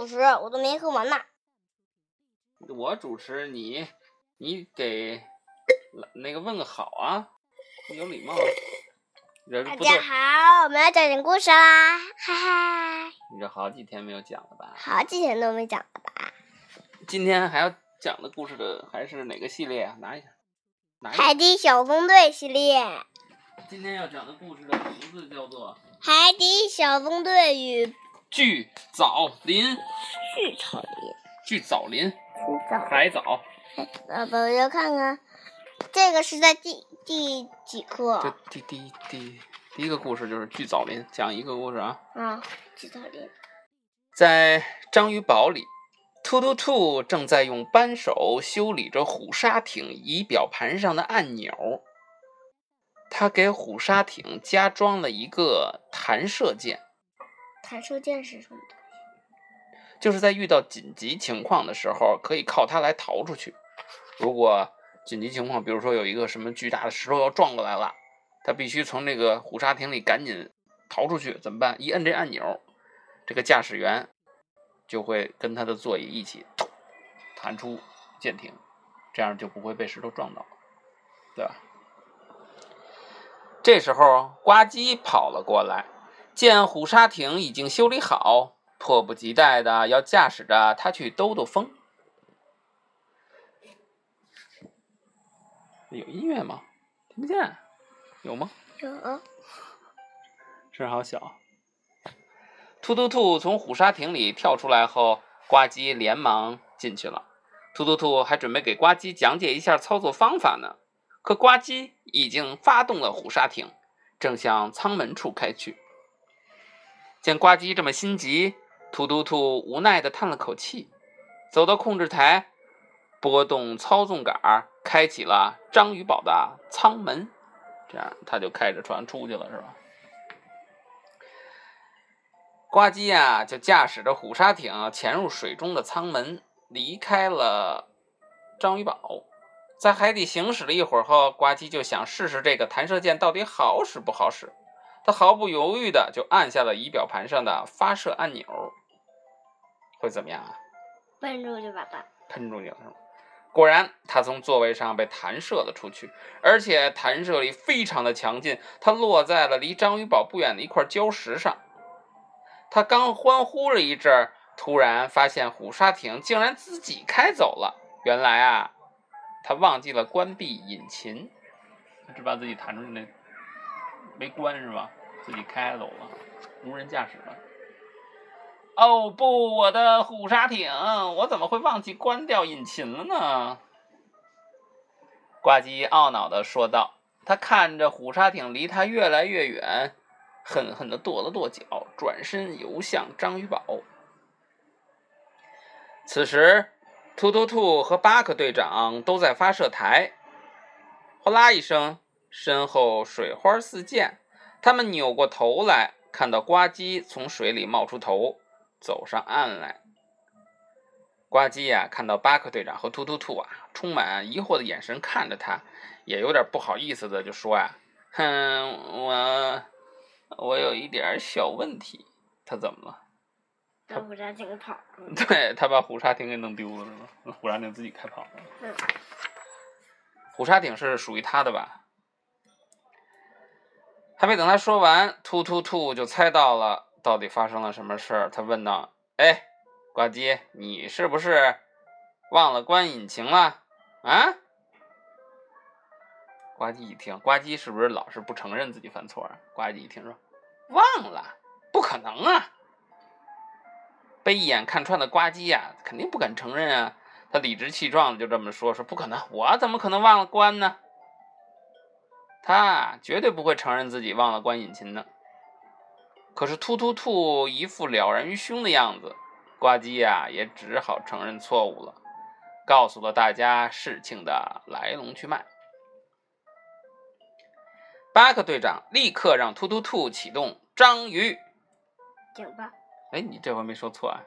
主持，我都没喝完呢。我主持你，你给那个问个好啊，有礼貌。大家好，我们要讲讲故事啦，嗨嗨！你这好几天没有讲了吧？好几天都没讲了吧？今天还要讲的故事的还是哪个系列啊？拿一下，拿一下。海底小分队系列。今天要讲的故事的名字叫做《海底小纵队与巨藻林》。巨草林。巨藻林。巨藻。海藻。宝宝要看看。这个是在第第几课？这第第第第一个故事就是巨藻林，讲一个故事啊。啊，巨藻林。在章鱼堡里，突突兔正在用扳手修理着虎鲨艇仪表盘上的按钮。他给虎鲨艇加装了一个弹射键。弹射键是什么东西？就是在遇到紧急情况的时候，可以靠它来逃出去。如果紧急情况，比如说有一个什么巨大的石头要撞过来了，他必须从这个虎鲨艇里赶紧逃出去，怎么办？一摁这按钮，这个驾驶员就会跟他的座椅一起弹出舰艇，这样就不会被石头撞到，对吧？这时候，呱唧跑了过来，见虎鲨艇已经修理好，迫不及待的要驾驶着它去兜兜风。有音乐吗？听不见，有吗？有。声好小。突突兔从虎鲨艇里跳出来后，呱唧连忙进去了。突突兔还准备给呱唧讲解一下操作方法呢，可呱唧已经发动了虎鲨艇，正向舱门处开去。见呱唧这么心急，突突兔无奈的叹了口气，走到控制台，拨动操纵杆。开启了章鱼堡的舱门，这样他就开着船出去了，是吧？呱唧啊，就驾驶着虎鲨艇潜入水中的舱门，离开了章鱼堡。在海底行驶了一会儿后，呱唧就想试试这个弹射键到底好使不好使。他毫不犹豫的就按下了仪表盘上的发射按钮。会怎么样啊？喷出去吧，爸。喷出去了是吗？果然，他从座位上被弹射了出去，而且弹射力非常的强劲。他落在了离章鱼堡不远的一块礁石上。他刚欢呼了一阵，突然发现虎鲨艇竟然自己开走了。原来啊，他忘记了关闭引擎，只把自己弹出去那没关是吧？自己开走了，无人驾驶了。哦不，我的虎鲨艇，我怎么会忘记关掉引擎了呢？挂机懊恼的说道。他看着虎鲨艇离他越来越远，狠狠的跺了跺脚，转身游向章鱼堡。此时，突突兔和巴克队长都在发射台。哗啦一声，身后水花四溅，他们扭过头来，看到呱唧从水里冒出头。走上岸来，呱唧呀，看到巴克队长和突突兔啊，充满疑惑的眼神看着他，也有点不好意思的就说呀：“哼，我我有一点小问题。”他怎么了？把虎鲨艇跑了。对他把虎鲨艇给弄丢了是吗？虎鲨艇自己开跑了。嗯。虎鲨艇是属于他的吧？还没等他说完，突突突就猜到了。到底发生了什么事儿？他问道：“哎，呱唧，你是不是忘了关引擎了？”啊？呱唧一听，呱唧是不是老是不承认自己犯错啊？呱唧一听说：“忘了，不可能啊！”被一眼看穿的呱唧呀，肯定不敢承认啊。他理直气壮的就这么说：“说不可能，我怎么可能忘了关呢？”他绝对不会承认自己忘了关引擎的。可是突突兔一副了然于胸的样子，呱唧呀也只好承认错误了，告诉了大家事情的来龙去脉。巴克队长立刻让突突兔启动章鱼警报。哎，你这回没说错啊！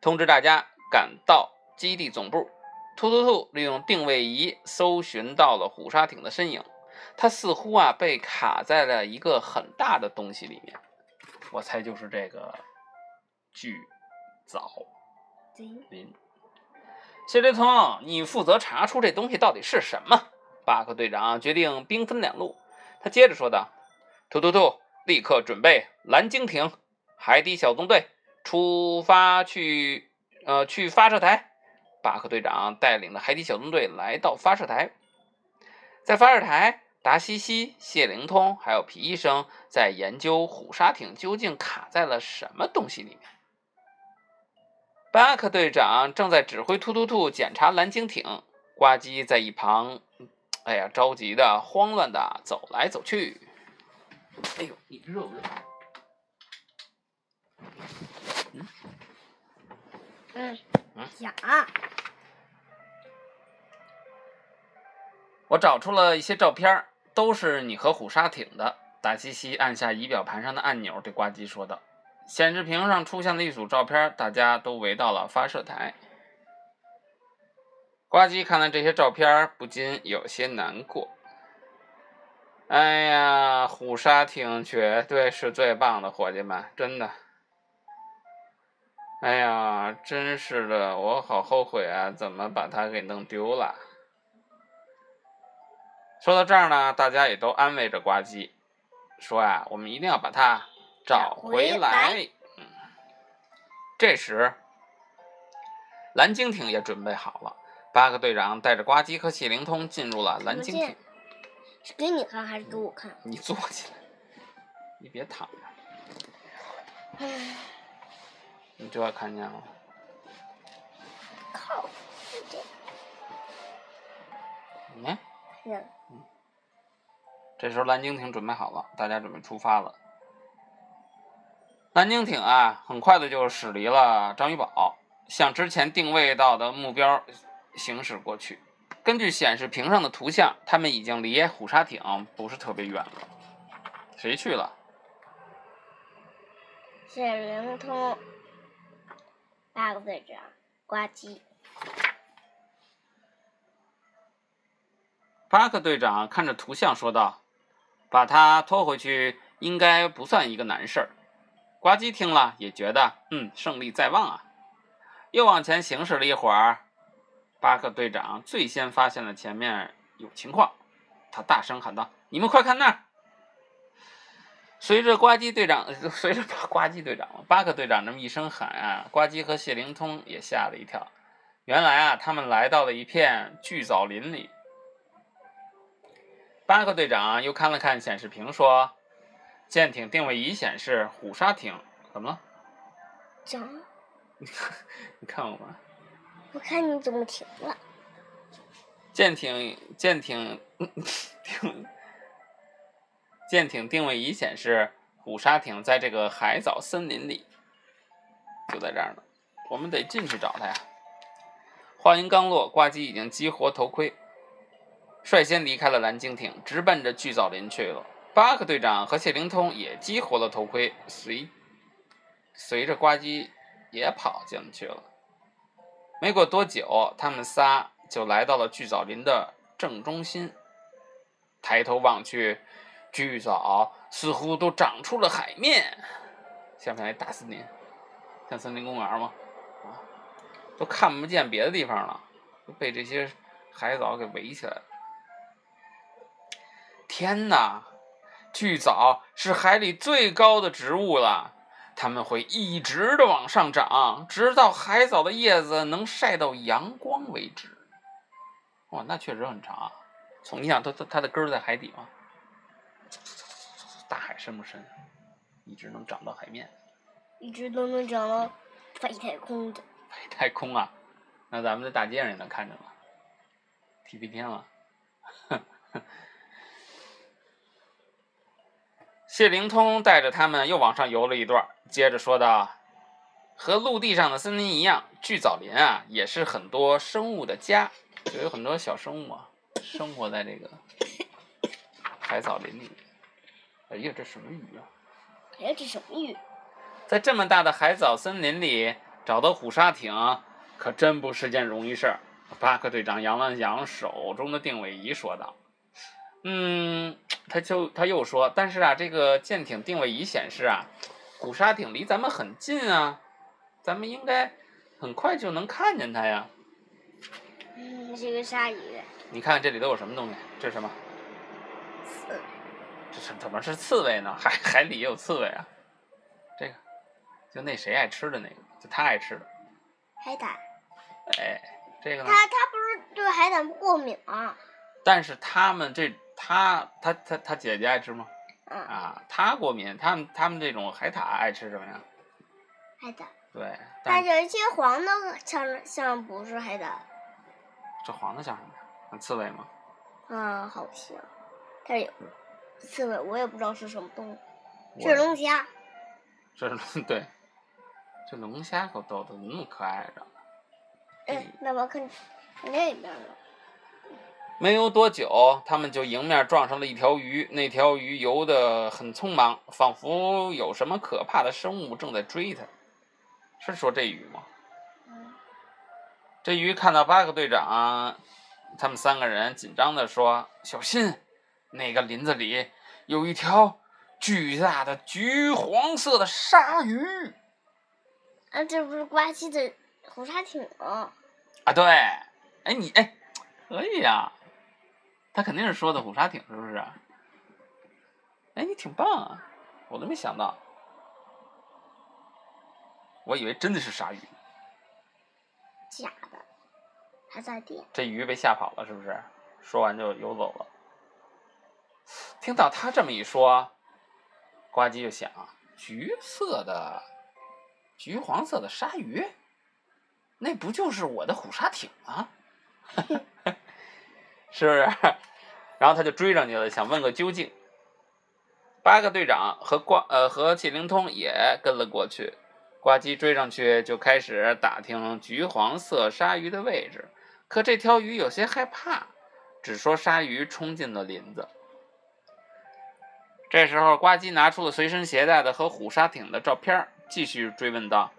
通知大家赶到基地总部。突突兔利用定位仪搜寻到了虎鲨艇的身影。它似乎啊被卡在了一个很大的东西里面，我猜就是这个巨藻对，林。谢雷通，你负责查出这东西到底是什么。巴克队长决定兵分两路。他接着说道：“突突兔，立刻准备蓝鲸艇，海底小纵队出发去，呃，去发射台。”巴克队长带领的海底小纵队来到发射台，在发射台，达西西、谢灵通还有皮医生在研究虎鲨艇究竟卡在了什么东西里面。巴克队长正在指挥突突兔检查蓝鲸艇，呱唧在一旁，哎呀，着急的、慌乱的走来走去。哎呦，你热不热？嗯嗯呀，我找出了一些照片，都是你和虎鲨艇的。达西西按下仪表盘上的按钮，对呱唧说道：“显示屏上出现了一组照片，大家都围到了发射台。”呱唧看了这些照片，不禁有些难过。哎呀，虎鲨艇绝对是最棒的，伙计们，真的。哎呀，真是的，我好后悔啊，怎么把它给弄丢了？说到这儿呢，大家也都安慰着呱唧，说啊、我们一定要把它找回来来。嗯，这时，蓝鲸艇也准备好了。巴克队长带着呱唧和谢灵通进入了蓝鲸艇。是给你看还是给我看？你坐起来，你别躺着，唉，你这看见了？靠，这你看，样这时候蓝鲸艇准备好了，大家准备出发了。蓝鲸艇啊，很快的就驶离了章鱼堡，向之前定位到的目标行驶过去。根据显示屏上的图像，他们已经离虎鲨艇不是特别远了。谁去了？谢灵通，八个队长，呱唧，巴克队长看着图像说道：“把他拖回去应该不算一个难事儿。”呱唧听了也觉得，嗯，胜利在望啊。又往前行驶了一会儿，巴克队长最先发现了前面有情况，他大声喊道：“你们快看那儿！”随着呱唧队长，随着呱唧队长，巴克队长这么一声喊啊，呱唧和谢灵通也吓了一跳。原来啊，他们来到了一片巨藻林里。巴克队长又看了看显示屏，说：“舰艇定位仪显示虎鲨艇，怎么了？讲，你看我吗？我看你怎么停了。舰艇舰艇定舰艇定位仪显示虎鲨艇在这个海藻森林里，就在这儿呢。我们得进去找它呀。”话音刚落，挂机已经激活头盔，率先离开了蓝鲸艇，直奔着巨藻林去了。巴克队长和谢灵通也激活了头盔，随随着呱唧也跑进去了。没过多久，他们仨就来到了巨藻林的正中心。抬头望去，巨藻似乎都长出了海面，像不像一大森林？像森林公园吗？啊，都看不见别的地方了，都被这些海藻给围起来了。天哪！巨藻是海里最高的植物了，它们会一直的往上涨，直到海藻的叶子能晒到阳光为止。哇，那确实很长啊！从你想，它它它的根儿在海底吗？大海深不深？一直能长到海面，一直都能长到外太空的。外太空啊！那咱们在大街上也能看着了，踢飞天了。谢灵通带着他们又往上游了一段，接着说道：“和陆地上的森林一样，巨藻林啊，也是很多生物的家，就有很多小生物啊，生活在这个海藻林里。哎呀，这什么鱼啊？哎呀，这什么鱼？在这么大的海藻森林里找到虎鲨艇，可真不是件容易事儿。”巴克队长扬了扬手中的定位仪，说道：“嗯。”他就他又说，但是啊，这个舰艇定位仪显示啊，古沙艇离咱们很近啊，咱们应该很快就能看见它呀。嗯，是个鲨鱼。你看看这里都有什么东西？这是什么？刺。这是怎么是刺猬呢？海海里也有刺猬啊。这个，就那谁爱吃的那个，就他爱吃的。海胆。哎，这个呢？他他不是对海胆过敏吗？但是他们这他他他他姐姐爱吃吗？嗯。啊，他过敏。他们他们这种海獭爱吃什么呀？海獭。对。但有一些黄的像像不是海獭。这黄的像什么呀？像刺猬吗？啊，好像。它有刺猬，我也不知道是什么动物。是龙虾。这是 对。这龙虾可逗的，怎么那么可爱着？哎，那我看那边了。没有多久，他们就迎面撞上了一条鱼。那条鱼游得很匆忙，仿佛有什么可怕的生物正在追它。是说这鱼吗？嗯。这鱼看到巴克队长，他们三个人紧张地说：“小心，那个林子里有一条巨大的橘黄色的鲨鱼。”啊，这不是瓜西的红鲨艇吗？啊，对。哎，你哎，可以呀。他肯定是说的虎鲨艇，是不是？哎，你挺棒啊！我都没想到，我以为真的是鲨鱼。假的，还在电。这鱼被吓跑了，是不是？说完就游走了。听到他这么一说，呱唧就想：橘色的、橘黄色的鲨鱼，那不就是我的虎鲨艇吗？是不是？然后他就追上去了，想问个究竟。八个队长和呱呃和谢灵通也跟了过去。呱唧追上去就开始打听橘黄色鲨鱼的位置，可这条鱼有些害怕，只说鲨鱼冲进了林子。这时候，呱唧拿出了随身携带的和虎鲨艇的照片，继续追问道：“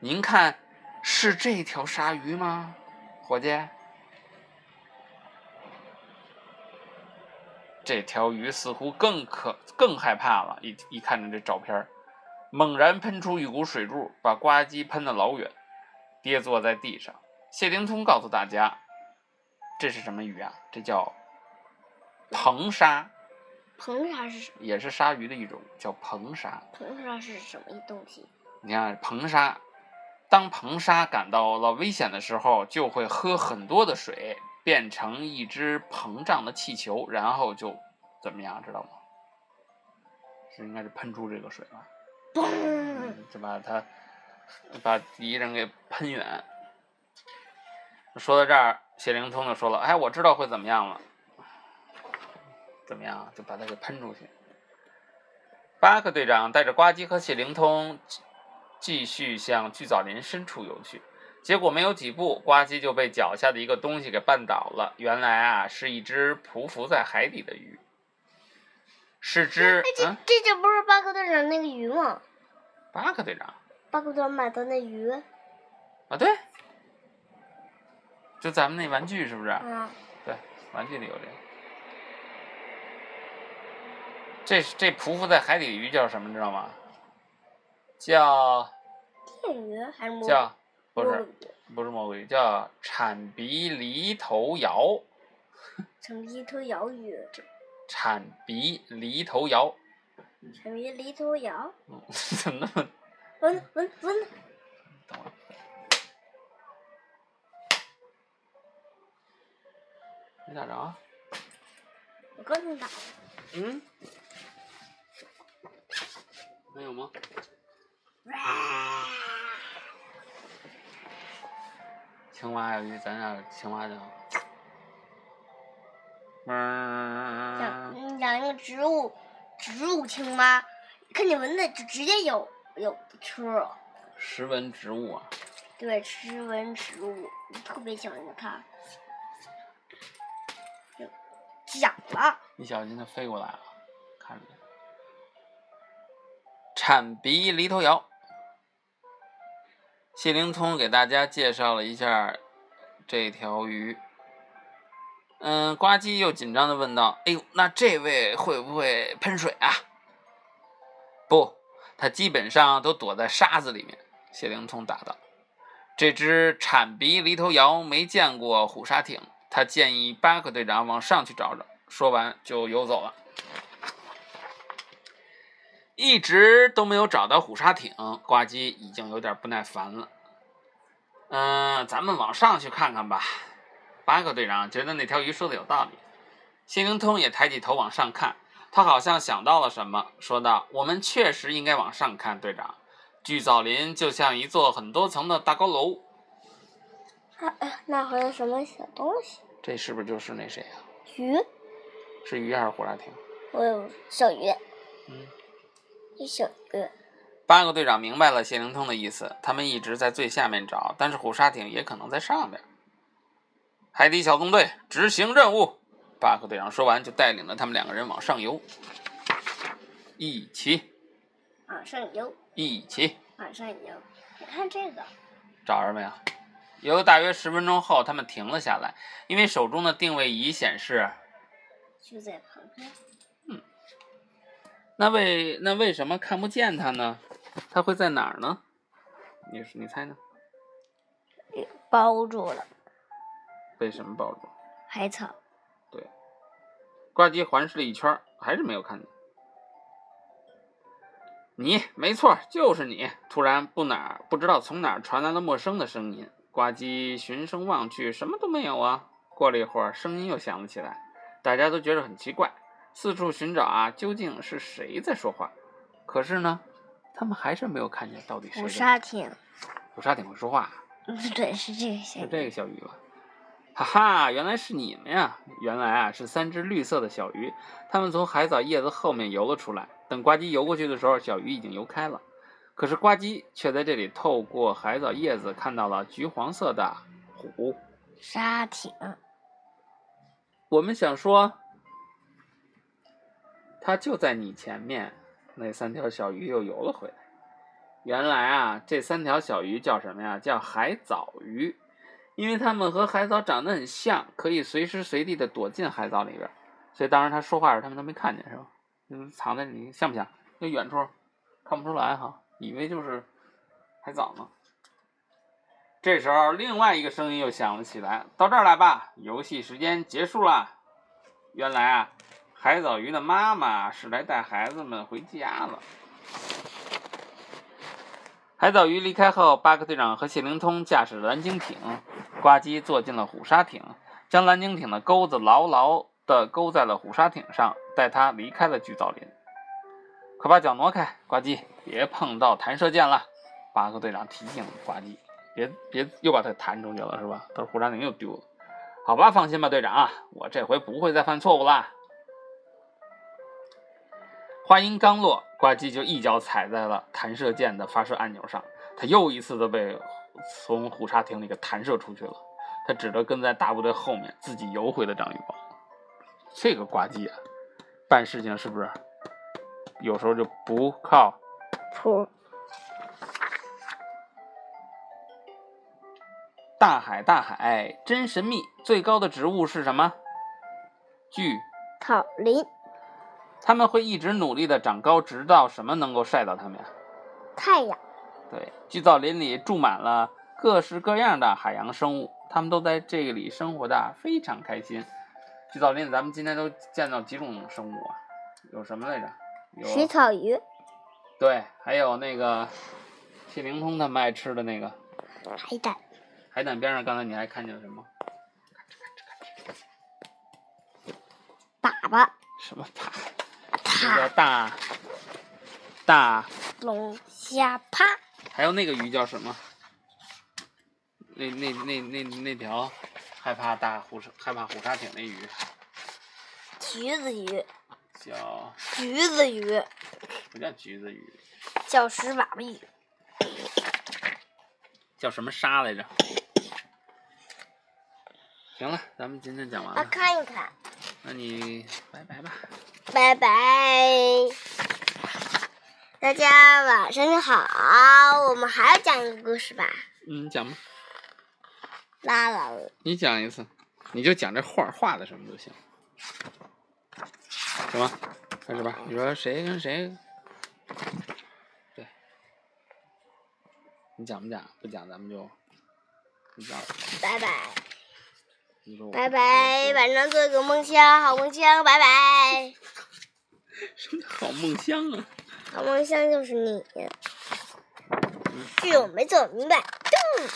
您看，是这条鲨鱼吗，伙计？”这条鱼似乎更可更害怕了，一一看着这照片，猛然喷出一股水柱，把呱唧喷得老远，跌坐在地上。谢灵通告诉大家，这是什么鱼啊？这叫硼鲨。硼鲨是什么？也是鲨鱼的一种，叫硼鲨。硼鲨是什么东西？你看，硼鲨，当硼鲨感到了危险的时候，就会喝很多的水。变成一只膨胀的气球，然后就怎么样，知道吗？是应该是喷出这个水吧？嘣！就把它把敌人给喷远。说到这儿，谢灵通就说了：“哎，我知道会怎么样了。怎么样？就把它给喷出去。”巴克队长带着呱唧和谢灵通继续向巨藻林深处游去。结果没有几步，呱唧就被脚下的一个东西给绊倒了。原来啊，是一只匍匐在海底的鱼，是只……这这这不是巴克队长那个鱼吗？巴克队长，巴克队长买的那鱼啊，对，就咱们那玩具是不是？嗯，对，玩具里有这个。这这匍匐在海底的鱼叫什么？知道吗？叫电鱼还是叫？不是，不是魔鬼鱼，叫铲鼻犁头鳐。铲鼻犁头鳐鱼。铲鼻犁头鳐。铲鼻犁头摇。嗯，怎么那么？闻闻闻。等会儿。没打着。我刚才打。嗯。没有吗？青蛙呀，咱家青蛙叫。养养一个植物，植物青蛙，看见蚊子就直接咬咬吃。食蚊植物啊。对，食蚊植物，特别喜欢它。讲了。一小心它飞过来了，看着。铲鼻犁头鳐。谢灵通给大家介绍了一下这条鱼。嗯，呱唧又紧张的问道：“哎呦，那这位会不会喷水啊？”不，他基本上都躲在沙子里面。谢灵通答道。这只铲鼻犁头鳐没见过虎鲨艇，他建议巴克队长往上去找找。说完就游走了。一直都没有找到虎鲨艇，呱唧已经有点不耐烦了。嗯，咱们往上去看看吧。巴克队长觉得那条鱼说的有道理。谢灵通也抬起头往上看，他好像想到了什么，说道：“我们确实应该往上看，队长。巨藻林就像一座很多层的大高楼。啊，那还有什么小东西？这是不是就是那谁啊？鱼？是鱼还是虎鲨艇？我有小鱼。嗯，一小鱼。八个队长明白了谢灵通的意思，他们一直在最下面找，但是虎鲨艇也可能在上边。海底小纵队执行任务。巴克队长说完，就带领着他们两个人往上游。一起，往上游，一起，往上游。你看这个，找着没有？游了大约十分钟后，他们停了下来，因为手中的定位仪显示就在旁边。嗯，那为那为什么看不见它呢？它会在哪儿呢？你你猜呢？包住了。被什么包住？海草。对，呱唧环视了一圈，还是没有看见。你没错，就是你。突然，不哪不知道从哪儿传来了陌生的声音。呱唧循声望去，什么都没有啊。过了一会儿，声音又响了起来，大家都觉得很奇怪，四处寻找啊，究竟是谁在说话？可是呢，他们还是没有看见到底谁。虎鲨艇。虎鲨艇会说话？嗯，对，是这个小鱼。是这个小鱼吧？哈哈，原来是你们呀！原来啊，是三只绿色的小鱼，它们从海藻叶子后面游了出来。等呱唧游过去的时候，小鱼已经游开了。可是呱唧却在这里透过海藻叶子看到了橘黄色的虎鲨艇。我们想说，它就在你前面。那三条小鱼又游了回来。原来啊，这三条小鱼叫什么呀？叫海藻鱼。因为它们和海藻长得很像，可以随时随地的躲进海藻里边，所以当时他说话时他们都没看见，是吧？嗯，藏在里，像不像？那远处看不出来哈，以为就是海藻呢。这时候，另外一个声音又响了起来：“到这儿来吧，游戏时间结束了。”原来啊，海藻鱼的妈妈是来带孩子们回家了。海藻鱼离开后，巴克队长和谢灵通驾驶蓝鲸艇。呱唧坐进了虎鲨艇，将蓝鲸艇的钩子牢牢地勾在了虎鲨艇上，带它离开了巨藻林。快把脚挪开，呱唧，别碰到弹射箭了。巴克队长提醒呱唧，别别又把它弹出去了，是吧？到时候虎鲨艇又丢了。好吧，放心吧，队长，我这回不会再犯错误了。话音刚落，呱唧就一脚踩在了弹射键的发射按钮上，他又一次的被。从虎鲨艇里给弹射出去了，他只得跟在大部队后面自己游回了章鱼堡。这个呱唧啊，办事情是不是有时候就不靠谱？大海，大海真神秘，最高的植物是什么？巨草林。他们会一直努力的长高，直到什么能够晒到他们呀？太阳。对，巨藻林里住满了各式各样的海洋生物，它们都在这里生活的非常开心。巨藻林，咱们今天都见到几种生物啊？有什么来着？有水草鱼。对，还有那个谢灵通他们爱吃的那个海胆。海胆边上，刚才你还看见了什么？粑粑。什么粑？这叫大大龙虾趴。还有那个鱼叫什么？那那那那那条害怕大虎害怕虎鲨艇那鱼？橘子鱼。叫。橘子鱼。不叫橘子鱼。叫石娃娃鱼。叫什么鲨来着？行了，咱们今天讲完了。看一看。那你拜拜吧。拜拜。大家晚上好，我们还要讲一个故事吧？嗯，讲吧。拉拉。你讲一次，你就讲这画画的什么都行。行吧，开始吧。你说谁跟谁？对。你讲不讲？不讲，咱们就不讲了。拜拜，拜拜，晚上做个梦乡，好梦乡，拜拜。什么好梦乡啊？好梦乡就是你。这我没做明白。咚